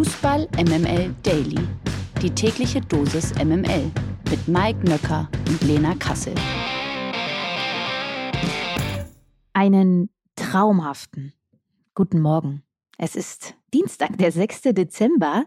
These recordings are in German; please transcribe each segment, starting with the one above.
Fußball MML Daily. Die tägliche Dosis MML mit Mike Nöcker und Lena Kassel. Einen traumhaften guten Morgen. Es ist Dienstag, der 6. Dezember.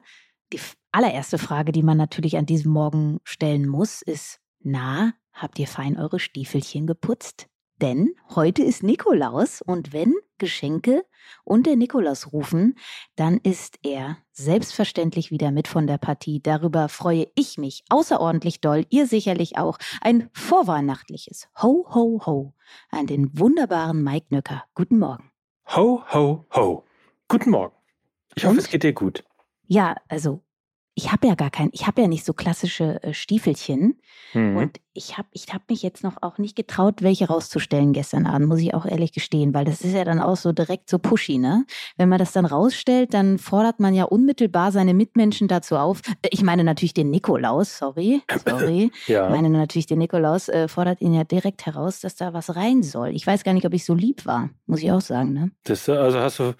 Die allererste Frage, die man natürlich an diesem Morgen stellen muss, ist, na, habt ihr fein eure Stiefelchen geputzt? Denn heute ist Nikolaus und wenn Geschenke und der Nikolaus rufen, dann ist er selbstverständlich wieder mit von der Partie. Darüber freue ich mich außerordentlich doll, ihr sicherlich auch. Ein vorweihnachtliches Ho, ho, ho an den wunderbaren Mike Nöcker. Guten Morgen. Ho, ho, ho. Guten Morgen. Ich hoffe, und? es geht dir gut. Ja, also ich habe ja gar kein, ich habe ja nicht so klassische äh, Stiefelchen. Mhm. Und ich habe ich hab mich jetzt noch auch nicht getraut, welche rauszustellen gestern Abend, muss ich auch ehrlich gestehen, weil das ist ja dann auch so direkt so pushy, ne? Wenn man das dann rausstellt, dann fordert man ja unmittelbar seine Mitmenschen dazu auf. Äh, ich meine natürlich den Nikolaus, sorry, sorry. ja. Ich meine natürlich den Nikolaus, äh, fordert ihn ja direkt heraus, dass da was rein soll. Ich weiß gar nicht, ob ich so lieb war, muss ich auch sagen, ne? Das, also hast du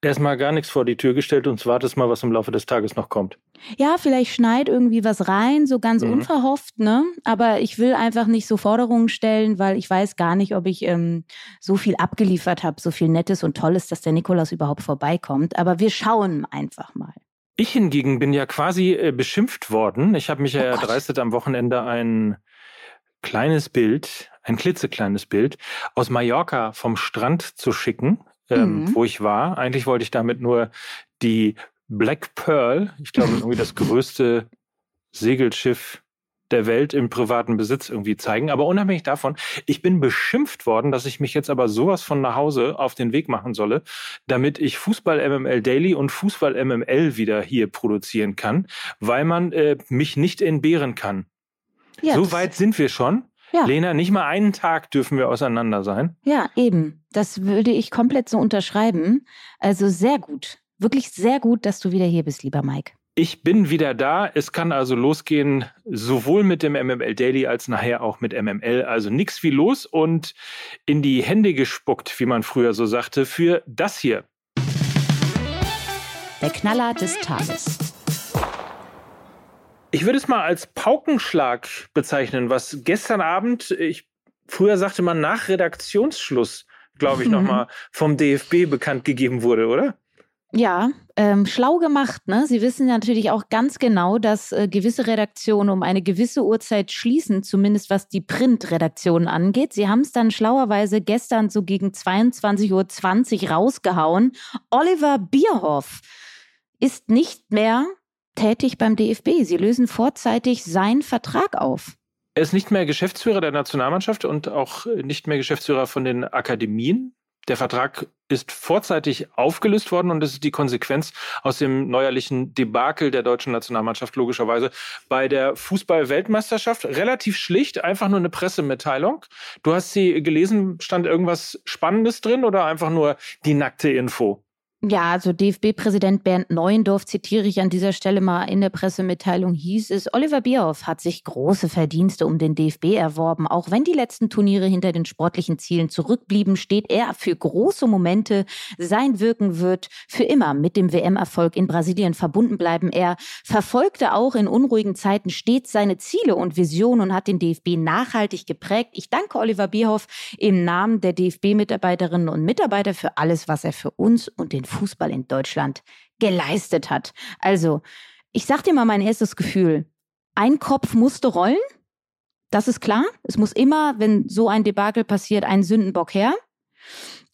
erstmal gar nichts vor die Tür gestellt und wartest mal, was im Laufe des Tages noch kommt. Ja, vielleicht schneit irgendwie was rein, so ganz mhm. unverhofft, ne? Aber ich will einfach nicht so Forderungen stellen, weil ich weiß gar nicht, ob ich ähm, so viel abgeliefert habe, so viel Nettes und Tolles, dass der Nikolaus überhaupt vorbeikommt. Aber wir schauen einfach mal. Ich hingegen bin ja quasi äh, beschimpft worden. Ich habe mich ja oh erdreistet, am Wochenende ein kleines Bild, ein klitzekleines Bild aus Mallorca vom Strand zu schicken, ähm, mhm. wo ich war. Eigentlich wollte ich damit nur die Black Pearl, ich glaube irgendwie das größte Segelschiff der Welt im privaten Besitz irgendwie zeigen. Aber unabhängig davon, ich bin beschimpft worden, dass ich mich jetzt aber sowas von nach Hause auf den Weg machen solle, damit ich Fußball MML Daily und Fußball MML wieder hier produzieren kann, weil man äh, mich nicht entbehren kann. Ja, so weit sind wir schon. Ja. Lena, nicht mal einen Tag dürfen wir auseinander sein. Ja, eben. Das würde ich komplett so unterschreiben. Also sehr gut. Wirklich sehr gut, dass du wieder hier bist, lieber Mike. Ich bin wieder da. Es kann also losgehen, sowohl mit dem MML Daily als nachher auch mit MML. Also nichts wie los und in die Hände gespuckt, wie man früher so sagte, für das hier. Der Knaller des Tages. Ich würde es mal als Paukenschlag bezeichnen, was gestern Abend, ich, früher sagte man nach Redaktionsschluss, glaube ich, mhm. nochmal vom DFB bekannt gegeben wurde, oder? Ja, ähm, schlau gemacht. Ne? Sie wissen natürlich auch ganz genau, dass äh, gewisse Redaktionen um eine gewisse Uhrzeit schließen, zumindest was die Printredaktion angeht. Sie haben es dann schlauerweise gestern so gegen 22.20 Uhr rausgehauen. Oliver Bierhoff ist nicht mehr tätig beim DFB. Sie lösen vorzeitig seinen Vertrag auf. Er ist nicht mehr Geschäftsführer der Nationalmannschaft und auch nicht mehr Geschäftsführer von den Akademien der Vertrag ist vorzeitig aufgelöst worden und das ist die Konsequenz aus dem neuerlichen Debakel der deutschen Nationalmannschaft logischerweise bei der Fußball-Weltmeisterschaft. Relativ schlicht, einfach nur eine Pressemitteilung. Du hast sie gelesen, stand irgendwas Spannendes drin oder einfach nur die nackte Info? Ja, also DFB-Präsident Bernd Neuendorf zitiere ich an dieser Stelle mal in der Pressemitteilung hieß es, Oliver Bierhoff hat sich große Verdienste um den DFB erworben. Auch wenn die letzten Turniere hinter den sportlichen Zielen zurückblieben, steht er für große Momente. Sein Wirken wird für immer mit dem WM-Erfolg in Brasilien verbunden bleiben. Er verfolgte auch in unruhigen Zeiten stets seine Ziele und Visionen und hat den DFB nachhaltig geprägt. Ich danke Oliver Bierhoff im Namen der DFB-Mitarbeiterinnen und Mitarbeiter für alles, was er für uns und den Fußball in Deutschland geleistet hat. Also, ich sag dir mal mein erstes Gefühl. Ein Kopf musste rollen. Das ist klar. Es muss immer, wenn so ein Debakel passiert, ein Sündenbock her.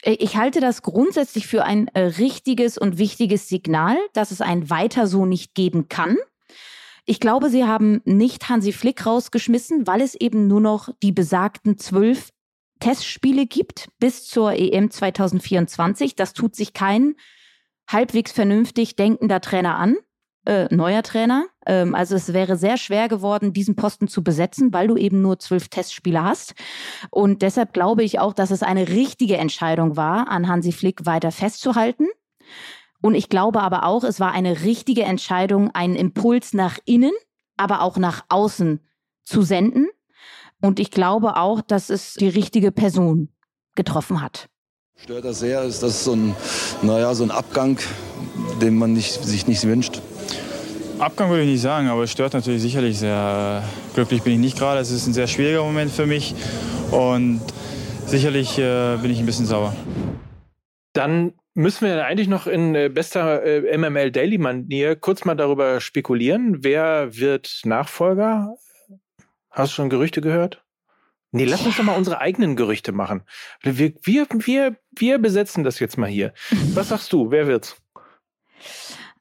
Ich halte das grundsätzlich für ein äh, richtiges und wichtiges Signal, dass es ein weiter so nicht geben kann. Ich glaube, sie haben nicht Hansi Flick rausgeschmissen, weil es eben nur noch die besagten zwölf Testspiele gibt bis zur EM 2024. Das tut sich kein halbwegs vernünftig denkender Trainer an, äh, neuer Trainer. Ähm, also es wäre sehr schwer geworden, diesen Posten zu besetzen, weil du eben nur zwölf Testspiele hast. Und deshalb glaube ich auch, dass es eine richtige Entscheidung war, an Hansi Flick weiter festzuhalten. Und ich glaube aber auch, es war eine richtige Entscheidung, einen Impuls nach innen, aber auch nach außen zu senden. Und ich glaube auch, dass es die richtige Person getroffen hat. Stört das sehr? Ist das so ein, naja, so ein Abgang, den man nicht, sich nicht wünscht? Abgang würde ich nicht sagen, aber es stört natürlich sicherlich sehr. Glücklich bin ich nicht gerade. Es ist ein sehr schwieriger Moment für mich und sicherlich äh, bin ich ein bisschen sauer. Dann müssen wir eigentlich noch in äh, bester äh, MML Daily Manier kurz mal darüber spekulieren. Wer wird Nachfolger? Hast du schon Gerüchte gehört? Nee, lass uns doch mal unsere eigenen Gerüchte machen. Wir, wir, wir, wir besetzen das jetzt mal hier. Was sagst du? Wer wird's?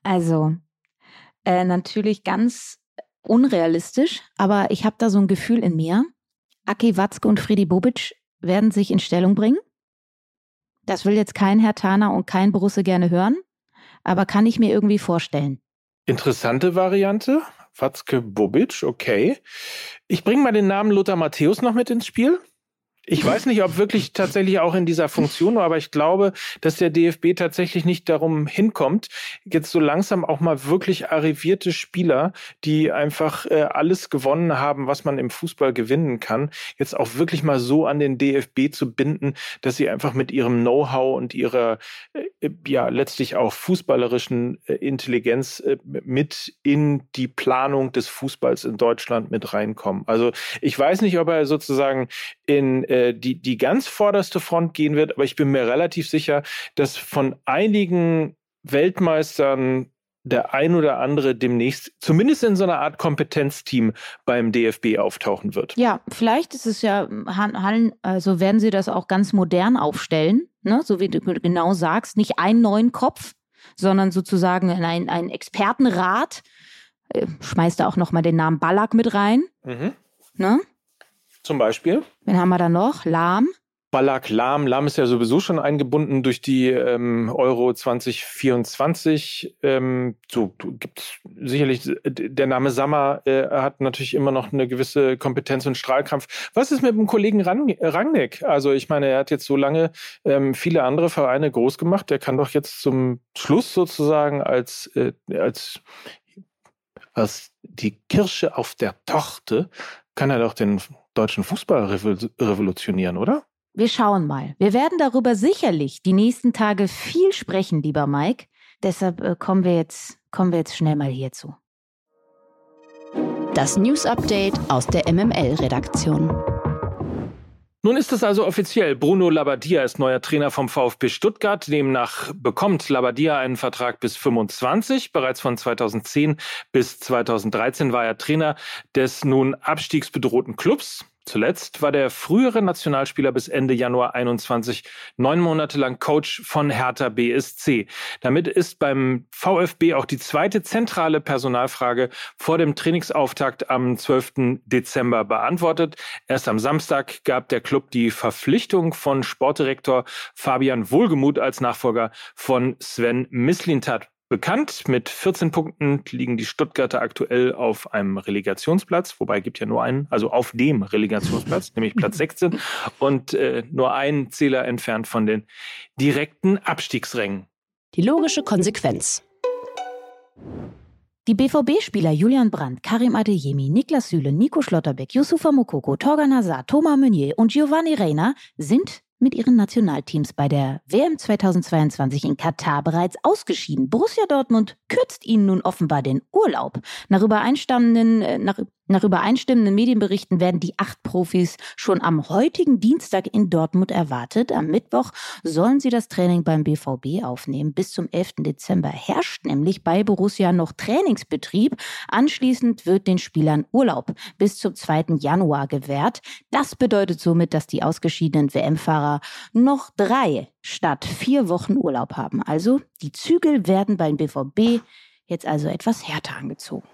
Also, äh, natürlich ganz unrealistisch, aber ich habe da so ein Gefühl in mir. Aki Watzke und Friedi Bobic werden sich in Stellung bringen. Das will jetzt kein Herr Thaner und kein Borusse gerne hören, aber kann ich mir irgendwie vorstellen. Interessante Variante. Watzke Bobic, okay. Ich bringe mal den Namen Lothar Matthäus noch mit ins Spiel. Ich weiß nicht, ob wirklich tatsächlich auch in dieser Funktion, aber ich glaube, dass der DFB tatsächlich nicht darum hinkommt, jetzt so langsam auch mal wirklich arrivierte Spieler, die einfach äh, alles gewonnen haben, was man im Fußball gewinnen kann, jetzt auch wirklich mal so an den DFB zu binden, dass sie einfach mit ihrem Know-how und ihrer äh, ja letztlich auch fußballerischen äh, Intelligenz äh, mit in die Planung des Fußballs in Deutschland mit reinkommen. Also ich weiß nicht, ob er sozusagen in äh, die, die ganz vorderste Front gehen wird, aber ich bin mir relativ sicher, dass von einigen Weltmeistern der ein oder andere demnächst zumindest in so einer Art Kompetenzteam beim DFB auftauchen wird. Ja, vielleicht ist es ja Hallen, also werden sie das auch ganz modern aufstellen, ne? so wie du genau sagst, nicht einen neuen Kopf, sondern sozusagen ein, ein Expertenrat. Äh, schmeißt da auch nochmal den Namen Ballack mit rein. Mhm. Ne? Zum Beispiel? Wen haben wir da noch? Lahm. Ballack Lahm. Lahm ist ja sowieso schon eingebunden durch die ähm, Euro 2024. Ähm, so gibt sicherlich der Name Sammer äh, hat natürlich immer noch eine gewisse Kompetenz und Strahlkraft. Was ist mit dem Kollegen Rangnick? Also ich meine, er hat jetzt so lange ähm, viele andere Vereine groß gemacht. Der kann doch jetzt zum Schluss sozusagen als äh, als als die Kirsche auf der Torte kann er doch den deutschen Fußball revolutionieren, oder? Wir schauen mal. Wir werden darüber sicherlich die nächsten Tage viel sprechen, lieber Mike. Deshalb äh, kommen wir jetzt, kommen wir jetzt schnell mal hierzu. Das News Update aus der MML-Redaktion. Nun ist es also offiziell. Bruno Labbadia ist neuer Trainer vom VfB Stuttgart. Demnach bekommt Labbadia einen Vertrag bis 25. Bereits von 2010 bis 2013 war er Trainer des nun abstiegsbedrohten Clubs. Zuletzt war der frühere Nationalspieler bis Ende Januar 21 neun Monate lang Coach von Hertha BSC. Damit ist beim VfB auch die zweite zentrale Personalfrage vor dem Trainingsauftakt am 12. Dezember beantwortet. Erst am Samstag gab der Club die Verpflichtung von Sportdirektor Fabian Wohlgemuth als Nachfolger von Sven Mislintat bekannt. Mit 14 Punkten liegen die Stuttgarter aktuell auf einem Relegationsplatz, wobei gibt ja nur einen, also auf dem Relegationsplatz, nämlich Platz 16 und äh, nur einen Zähler entfernt von den direkten Abstiegsrängen. Die logische Konsequenz. Die BVB-Spieler Julian Brandt, Karim Adeyemi, Niklas Süle, Nico Schlotterbeck, Yusufa Mokoko, Torgan Hazard, Thomas Meunier und Giovanni Reina sind mit ihren Nationalteams bei der WM 2022 in Katar bereits ausgeschieden. Borussia Dortmund kürzt ihnen nun offenbar den Urlaub. Nach übereinstimmenden, äh, nach, nach übereinstimmenden Medienberichten werden die acht Profis schon am heutigen Dienstag in Dortmund erwartet. Am Mittwoch sollen sie das Training beim BVB aufnehmen. Bis zum 11. Dezember herrscht nämlich bei Borussia noch Trainingsbetrieb. Anschließend wird den Spielern Urlaub bis zum 2. Januar gewährt. Das bedeutet somit, dass die ausgeschiedenen WM-Fahrer noch drei statt vier Wochen Urlaub haben. Also die Zügel werden beim BVB jetzt also etwas härter angezogen.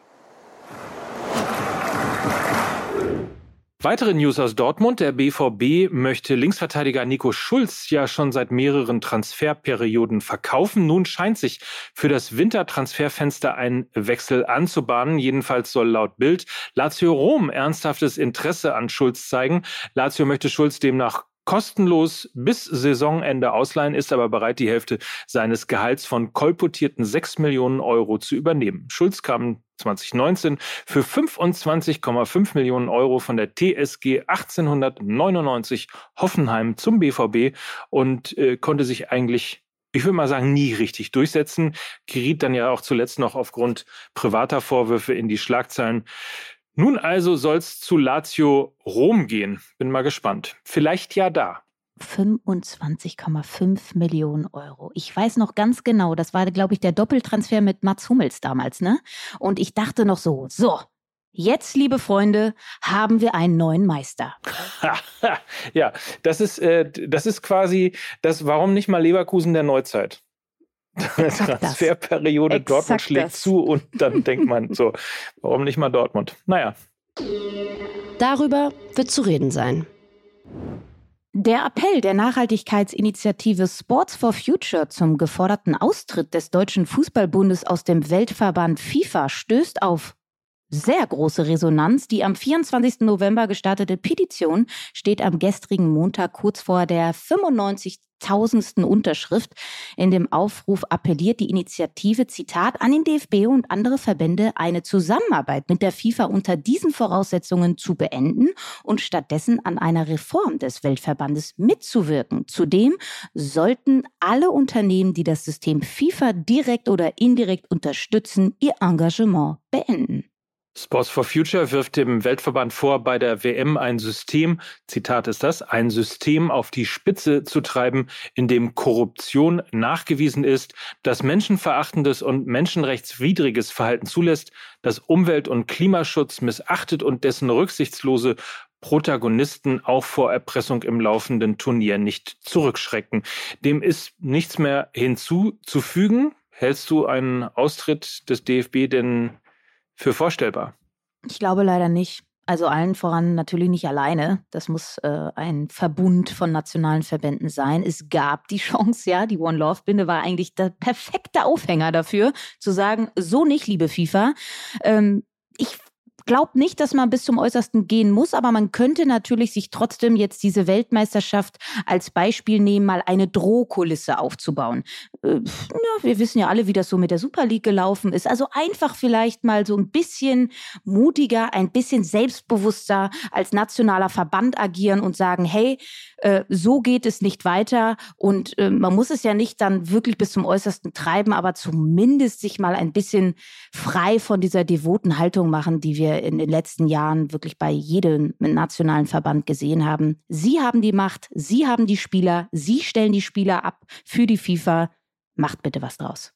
Weitere News aus Dortmund. Der BVB möchte Linksverteidiger Nico Schulz ja schon seit mehreren Transferperioden verkaufen. Nun scheint sich für das Wintertransferfenster ein Wechsel anzubahnen. Jedenfalls soll laut Bild Lazio Rom ernsthaftes Interesse an Schulz zeigen. Lazio möchte Schulz demnach kostenlos bis Saisonende ausleihen, ist aber bereit, die Hälfte seines Gehalts von kolportierten 6 Millionen Euro zu übernehmen. Schulz kam 2019 für 25,5 Millionen Euro von der TSG 1899 Hoffenheim zum BVB und äh, konnte sich eigentlich ich würde mal sagen, nie richtig durchsetzen. Geriet dann ja auch zuletzt noch aufgrund privater Vorwürfe in die Schlagzeilen. Nun also soll's zu Lazio Rom gehen. Bin mal gespannt. Vielleicht ja da. 25,5 Millionen Euro. Ich weiß noch ganz genau, das war, glaube ich, der Doppeltransfer mit Mats Hummels damals, ne? Und ich dachte noch so, so, Jetzt, liebe Freunde, haben wir einen neuen Meister. ja, das ist, äh, das ist quasi das, warum nicht mal Leverkusen der Neuzeit. Transferperiode, Exakt Dortmund schlägt das. zu und dann denkt man so, warum nicht mal Dortmund? Naja. Darüber wird zu reden sein. Der Appell der Nachhaltigkeitsinitiative Sports for Future zum geforderten Austritt des Deutschen Fußballbundes aus dem Weltverband FIFA stößt auf sehr große Resonanz. Die am 24. November gestartete Petition steht am gestrigen Montag kurz vor der 95 tausendsten Unterschrift. In dem Aufruf appelliert die Initiative, Zitat, an den DFB und andere Verbände eine Zusammenarbeit mit der FIFA unter diesen Voraussetzungen zu beenden und stattdessen an einer Reform des Weltverbandes mitzuwirken. Zudem sollten alle Unternehmen, die das System FIFA direkt oder indirekt unterstützen, ihr Engagement beenden. Sports for Future wirft dem Weltverband vor, bei der WM ein System, Zitat ist das, ein System auf die Spitze zu treiben, in dem Korruption nachgewiesen ist, das menschenverachtendes und menschenrechtswidriges Verhalten zulässt, das Umwelt- und Klimaschutz missachtet und dessen rücksichtslose Protagonisten auch vor Erpressung im laufenden Turnier nicht zurückschrecken. Dem ist nichts mehr hinzuzufügen. Hältst du einen Austritt des DFB denn für vorstellbar? Ich glaube leider nicht. Also allen voran natürlich nicht alleine. Das muss äh, ein Verbund von nationalen Verbänden sein. Es gab die Chance, ja, die One Love Binde war eigentlich der perfekte Aufhänger dafür, zu sagen, so nicht, liebe FIFA. Ähm, ich glaube nicht, dass man bis zum Äußersten gehen muss, aber man könnte natürlich sich trotzdem jetzt diese Weltmeisterschaft als Beispiel nehmen, mal eine Drohkulisse aufzubauen. Äh, ja, wir wissen ja alle, wie das so mit der Super League gelaufen ist. Also einfach vielleicht mal so ein bisschen mutiger, ein bisschen selbstbewusster als nationaler Verband agieren und sagen, hey, äh, so geht es nicht weiter. Und äh, man muss es ja nicht dann wirklich bis zum Äußersten treiben, aber zumindest sich mal ein bisschen frei von dieser devoten Haltung machen, die wir in den letzten Jahren wirklich bei jedem nationalen Verband gesehen haben. Sie haben die Macht, Sie haben die Spieler, Sie stellen die Spieler ab für die FIFA. Macht bitte was draus.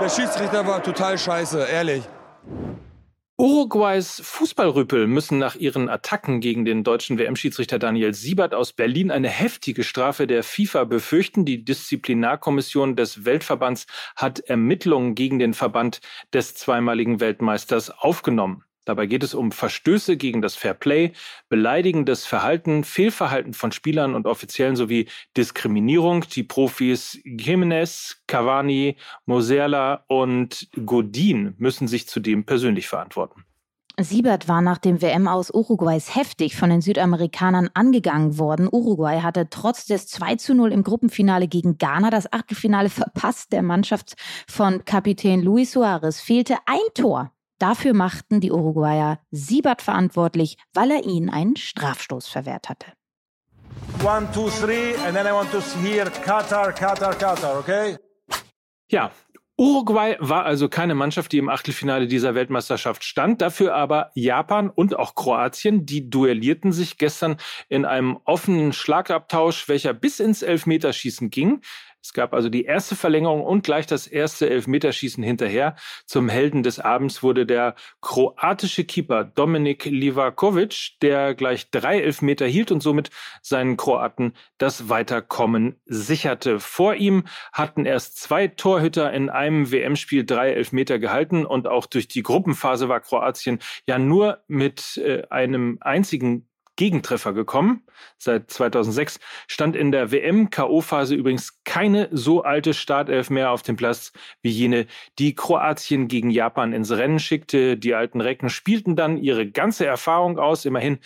Der Schiedsrichter war total scheiße, ehrlich. Uruguays Fußballrüppel müssen nach ihren Attacken gegen den deutschen WM-Schiedsrichter Daniel Siebert aus Berlin eine heftige Strafe der FIFA befürchten. Die Disziplinarkommission des Weltverbands hat Ermittlungen gegen den Verband des zweimaligen Weltmeisters aufgenommen. Dabei geht es um Verstöße gegen das Fair Play, beleidigendes Verhalten, Fehlverhalten von Spielern und Offiziellen sowie Diskriminierung. Die Profis Jimenez, Cavani, Moserla und Godin müssen sich zudem persönlich verantworten. Siebert war nach dem WM aus Uruguays heftig von den Südamerikanern angegangen worden. Uruguay hatte trotz des 2 zu 0 im Gruppenfinale gegen Ghana das Achtelfinale verpasst. Der Mannschaft von Kapitän Luis Suarez fehlte ein Tor. Dafür machten die Uruguayer Siebert verantwortlich, weil er ihnen einen Strafstoß verwehrt hatte. One, two, three, and then I want to hear Qatar, Qatar, Qatar, okay? Ja, Uruguay war also keine Mannschaft, die im Achtelfinale dieser Weltmeisterschaft stand, dafür aber Japan und auch Kroatien, die duellierten sich gestern in einem offenen Schlagabtausch, welcher bis ins Elfmeterschießen ging. Es gab also die erste Verlängerung und gleich das erste Elfmeterschießen hinterher. Zum Helden des Abends wurde der kroatische Keeper Dominik Livakovic, der gleich drei Elfmeter hielt und somit seinen Kroaten das Weiterkommen sicherte. Vor ihm hatten erst zwei Torhüter in einem WM-Spiel drei Elfmeter gehalten und auch durch die Gruppenphase war Kroatien ja nur mit äh, einem einzigen Gegentreffer gekommen. Seit 2006 stand in der WM-KO-Phase übrigens keine so alte Startelf mehr auf dem Platz wie jene, die Kroatien gegen Japan ins Rennen schickte. Die alten Recken spielten dann ihre ganze Erfahrung aus. Immerhin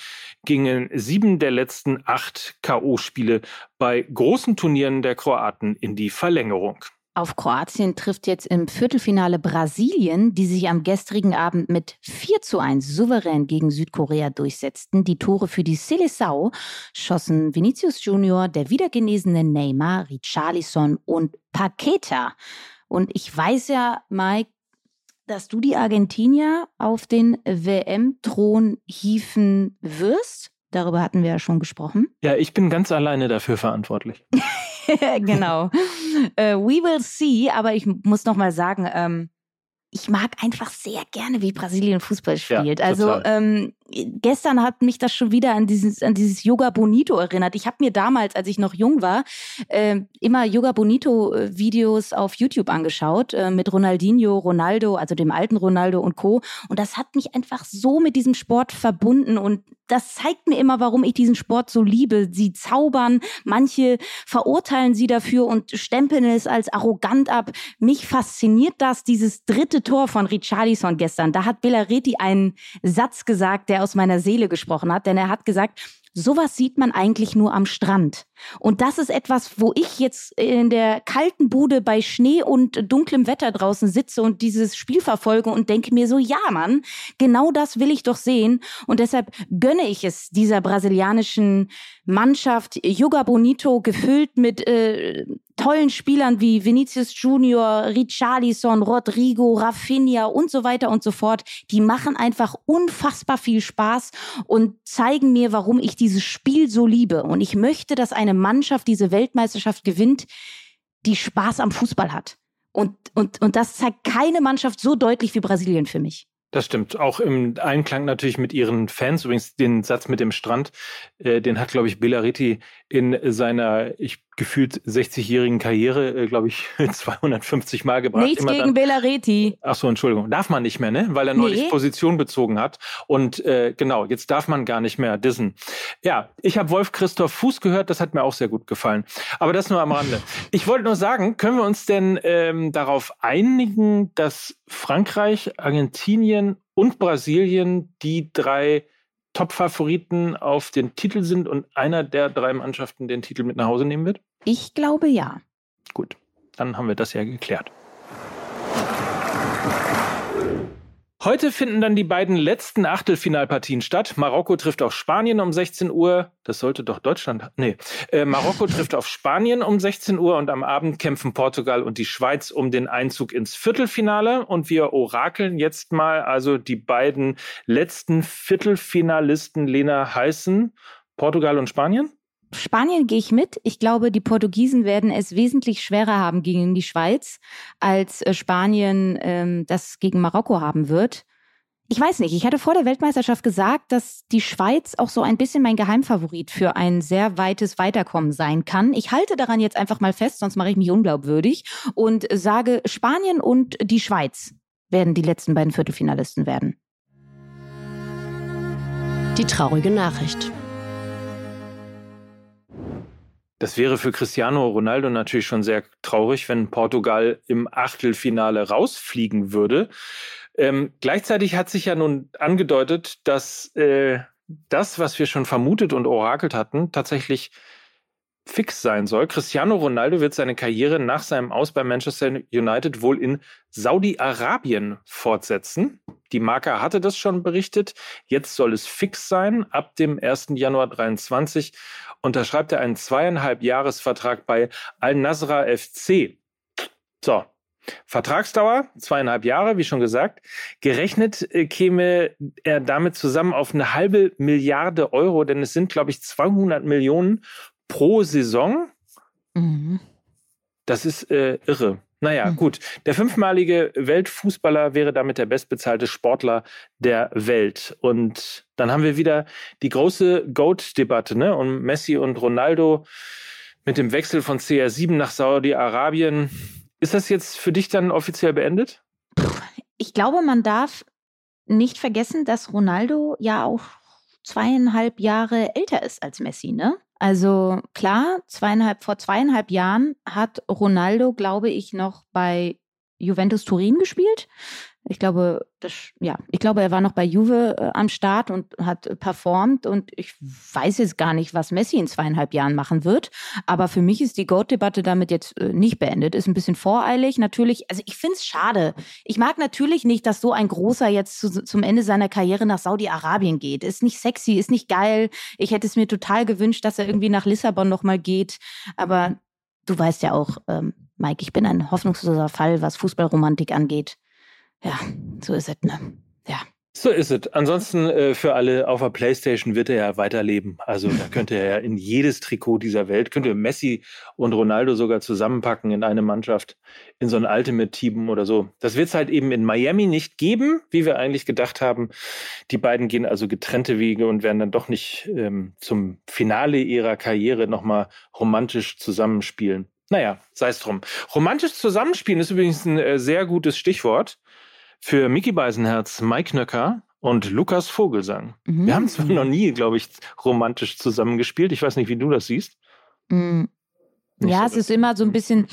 gingen sieben der letzten acht KO-Spiele bei großen Turnieren der Kroaten in die Verlängerung. Auf Kroatien trifft jetzt im Viertelfinale Brasilien, die sich am gestrigen Abend mit 4 zu 1 souverän gegen Südkorea durchsetzten. Die Tore für die Seleção schossen Vinicius Junior, der wiedergenesene Neymar, Richarlison und Paqueta. Und ich weiß ja, Mike, dass du die Argentinier auf den WM-Thron hieven wirst. Darüber hatten wir ja schon gesprochen. Ja, ich bin ganz alleine dafür verantwortlich. genau. Uh, we will see, aber ich muss noch mal sagen, ähm, ich mag einfach sehr gerne, wie Brasilien Fußball spielt. Ja, also ähm, gestern hat mich das schon wieder an dieses, an dieses Yoga Bonito erinnert. Ich habe mir damals, als ich noch jung war, äh, immer Yoga Bonito äh, Videos auf YouTube angeschaut äh, mit Ronaldinho, Ronaldo, also dem alten Ronaldo und Co. Und das hat mich einfach so mit diesem Sport verbunden und das zeigt mir immer, warum ich diesen Sport so liebe. Sie zaubern, manche verurteilen sie dafür und stempeln es als arrogant ab. Mich fasziniert das, dieses dritte Tor von Richarlison gestern. Da hat Bellareti einen Satz gesagt, der aus meiner Seele gesprochen hat, denn er hat gesagt, sowas sieht man eigentlich nur am Strand. Und das ist etwas, wo ich jetzt in der kalten Bude bei Schnee und dunklem Wetter draußen sitze und dieses Spiel verfolge und denke mir so, ja, Mann, genau das will ich doch sehen. Und deshalb gönne ich es dieser brasilianischen Mannschaft, Yoga Bonito, gefüllt mit äh, tollen Spielern wie Vinicius Junior, Richarlison, Rodrigo, Rafinha und so weiter und so fort. Die machen einfach unfassbar viel Spaß und zeigen mir, warum ich dieses Spiel so liebe. Und ich möchte, dass eine Mannschaft diese Weltmeisterschaft gewinnt, die Spaß am Fußball hat. Und, und, und das zeigt keine Mannschaft so deutlich wie Brasilien für mich. Das stimmt. Auch im Einklang natürlich mit ihren Fans. Übrigens den Satz mit dem Strand, äh, den hat, glaube ich, Bellariti in seiner, ich gefühlt 60-jährigen Karriere, äh, glaube ich, 250 Mal gebracht. Nichts Immer gegen Bellareti. Ach so, Entschuldigung. Darf man nicht mehr, ne? Weil er neulich nee. Position bezogen hat. Und äh, genau, jetzt darf man gar nicht mehr dissen. Ja, ich habe Wolf Christoph Fuß gehört, das hat mir auch sehr gut gefallen. Aber das nur am Rande. Ich wollte nur sagen, können wir uns denn ähm, darauf einigen, dass Frankreich, Argentinien und Brasilien die drei Top-Favoriten auf den Titel sind und einer der drei Mannschaften den Titel mit nach Hause nehmen wird? Ich glaube ja. Gut, dann haben wir das ja geklärt. Heute finden dann die beiden letzten Achtelfinalpartien statt. Marokko trifft auf Spanien um 16 Uhr. Das sollte doch Deutschland. Nee. Äh, Marokko trifft auf Spanien um 16 Uhr und am Abend kämpfen Portugal und die Schweiz um den Einzug ins Viertelfinale. Und wir orakeln jetzt mal also die beiden letzten Viertelfinalisten, Lena, heißen Portugal und Spanien? Spanien gehe ich mit. Ich glaube, die Portugiesen werden es wesentlich schwerer haben gegen die Schweiz, als äh, Spanien ähm, das gegen Marokko haben wird. Ich weiß nicht, ich hatte vor der Weltmeisterschaft gesagt, dass die Schweiz auch so ein bisschen mein Geheimfavorit für ein sehr weites Weiterkommen sein kann. Ich halte daran jetzt einfach mal fest, sonst mache ich mich unglaubwürdig und sage, Spanien und die Schweiz werden die letzten beiden Viertelfinalisten werden. Die traurige Nachricht. Das wäre für Cristiano Ronaldo natürlich schon sehr traurig, wenn Portugal im Achtelfinale rausfliegen würde. Ähm, gleichzeitig hat sich ja nun angedeutet, dass äh, das, was wir schon vermutet und orakelt hatten, tatsächlich fix sein soll. Cristiano Ronaldo wird seine Karriere nach seinem Aus bei Manchester United wohl in Saudi-Arabien fortsetzen. Die Marke hatte das schon berichtet. Jetzt soll es fix sein. Ab dem 1. Januar 23 unterschreibt er einen zweieinhalb Jahresvertrag bei Al-Nasra FC. So. Vertragsdauer zweieinhalb Jahre, wie schon gesagt. Gerechnet äh, käme er damit zusammen auf eine halbe Milliarde Euro, denn es sind, glaube ich, 200 Millionen pro Saison. Mhm. Das ist äh, irre. Naja, mhm. gut. Der fünfmalige Weltfußballer wäre damit der bestbezahlte Sportler der Welt. Und dann haben wir wieder die große GOAT-Debatte, ne? Und Messi und Ronaldo mit dem Wechsel von CR7 nach Saudi-Arabien. Ist das jetzt für dich dann offiziell beendet? Ich glaube, man darf nicht vergessen, dass Ronaldo ja auch zweieinhalb Jahre älter ist als Messi, ne? Also klar, zweieinhalb, vor zweieinhalb Jahren hat Ronaldo, glaube ich, noch bei Juventus Turin gespielt. Ich glaube, das, ja, ich glaube, er war noch bei Juve äh, am Start und hat äh, performt. Und ich weiß jetzt gar nicht, was Messi in zweieinhalb Jahren machen wird. Aber für mich ist die Goat-Debatte damit jetzt äh, nicht beendet. Ist ein bisschen voreilig. Natürlich, also ich finde es schade. Ich mag natürlich nicht, dass so ein Großer jetzt zu, zum Ende seiner Karriere nach Saudi-Arabien geht. Ist nicht sexy, ist nicht geil. Ich hätte es mir total gewünscht, dass er irgendwie nach Lissabon nochmal geht. Aber du weißt ja auch, ähm, Mike, ich bin ein hoffnungsloser Fall, was Fußballromantik angeht. Ja, so ist es, ne? Ja. So ist es. Ansonsten äh, für alle auf der Playstation wird er ja weiterleben. Also da könnte er ja in jedes Trikot dieser Welt, könnte Messi und Ronaldo sogar zusammenpacken in eine Mannschaft, in so ein Ultimate-Team oder so. Das wird es halt eben in Miami nicht geben, wie wir eigentlich gedacht haben. Die beiden gehen also getrennte Wege und werden dann doch nicht ähm, zum Finale ihrer Karriere nochmal romantisch zusammenspielen. Naja, sei es drum. Romantisch zusammenspielen ist übrigens ein äh, sehr gutes Stichwort für Mickey Beisenherz, Mike Nöcker und Lukas Vogelsang. Mhm. Wir haben zwar noch nie, glaube ich, romantisch zusammengespielt. Ich weiß nicht, wie du das siehst. Mhm. ja, so es ist immer so ein bisschen,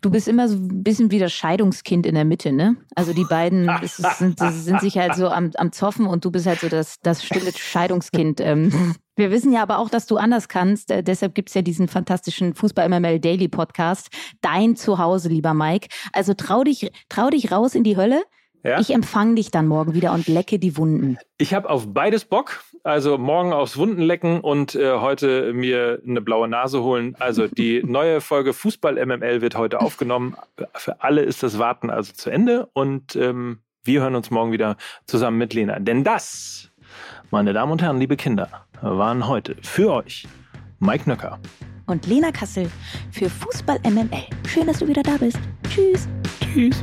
du bist immer so ein bisschen wie das Scheidungskind in der Mitte, ne? Also die beiden ist, sind, sind, sich halt so am, am Zoffen und du bist halt so das, das stille Scheidungskind. Ähm. Wir wissen ja aber auch, dass du anders kannst. Äh, deshalb gibt es ja diesen fantastischen Fußball-MML Daily Podcast. Dein Zuhause, lieber Mike. Also trau dich, trau dich raus in die Hölle. Ja? Ich empfange dich dann morgen wieder und lecke die Wunden. Ich habe auf beides Bock. Also morgen aufs Wundenlecken und äh, heute mir eine blaue Nase holen. Also die neue Folge Fußball MML wird heute aufgenommen. Für alle ist das Warten also zu Ende und ähm, wir hören uns morgen wieder zusammen mit Lena. Denn das, meine Damen und Herren, liebe Kinder, waren heute für euch Mike Nöcker und Lena Kassel für Fußball MML. Schön, dass du wieder da bist. Tschüss. Tschüss.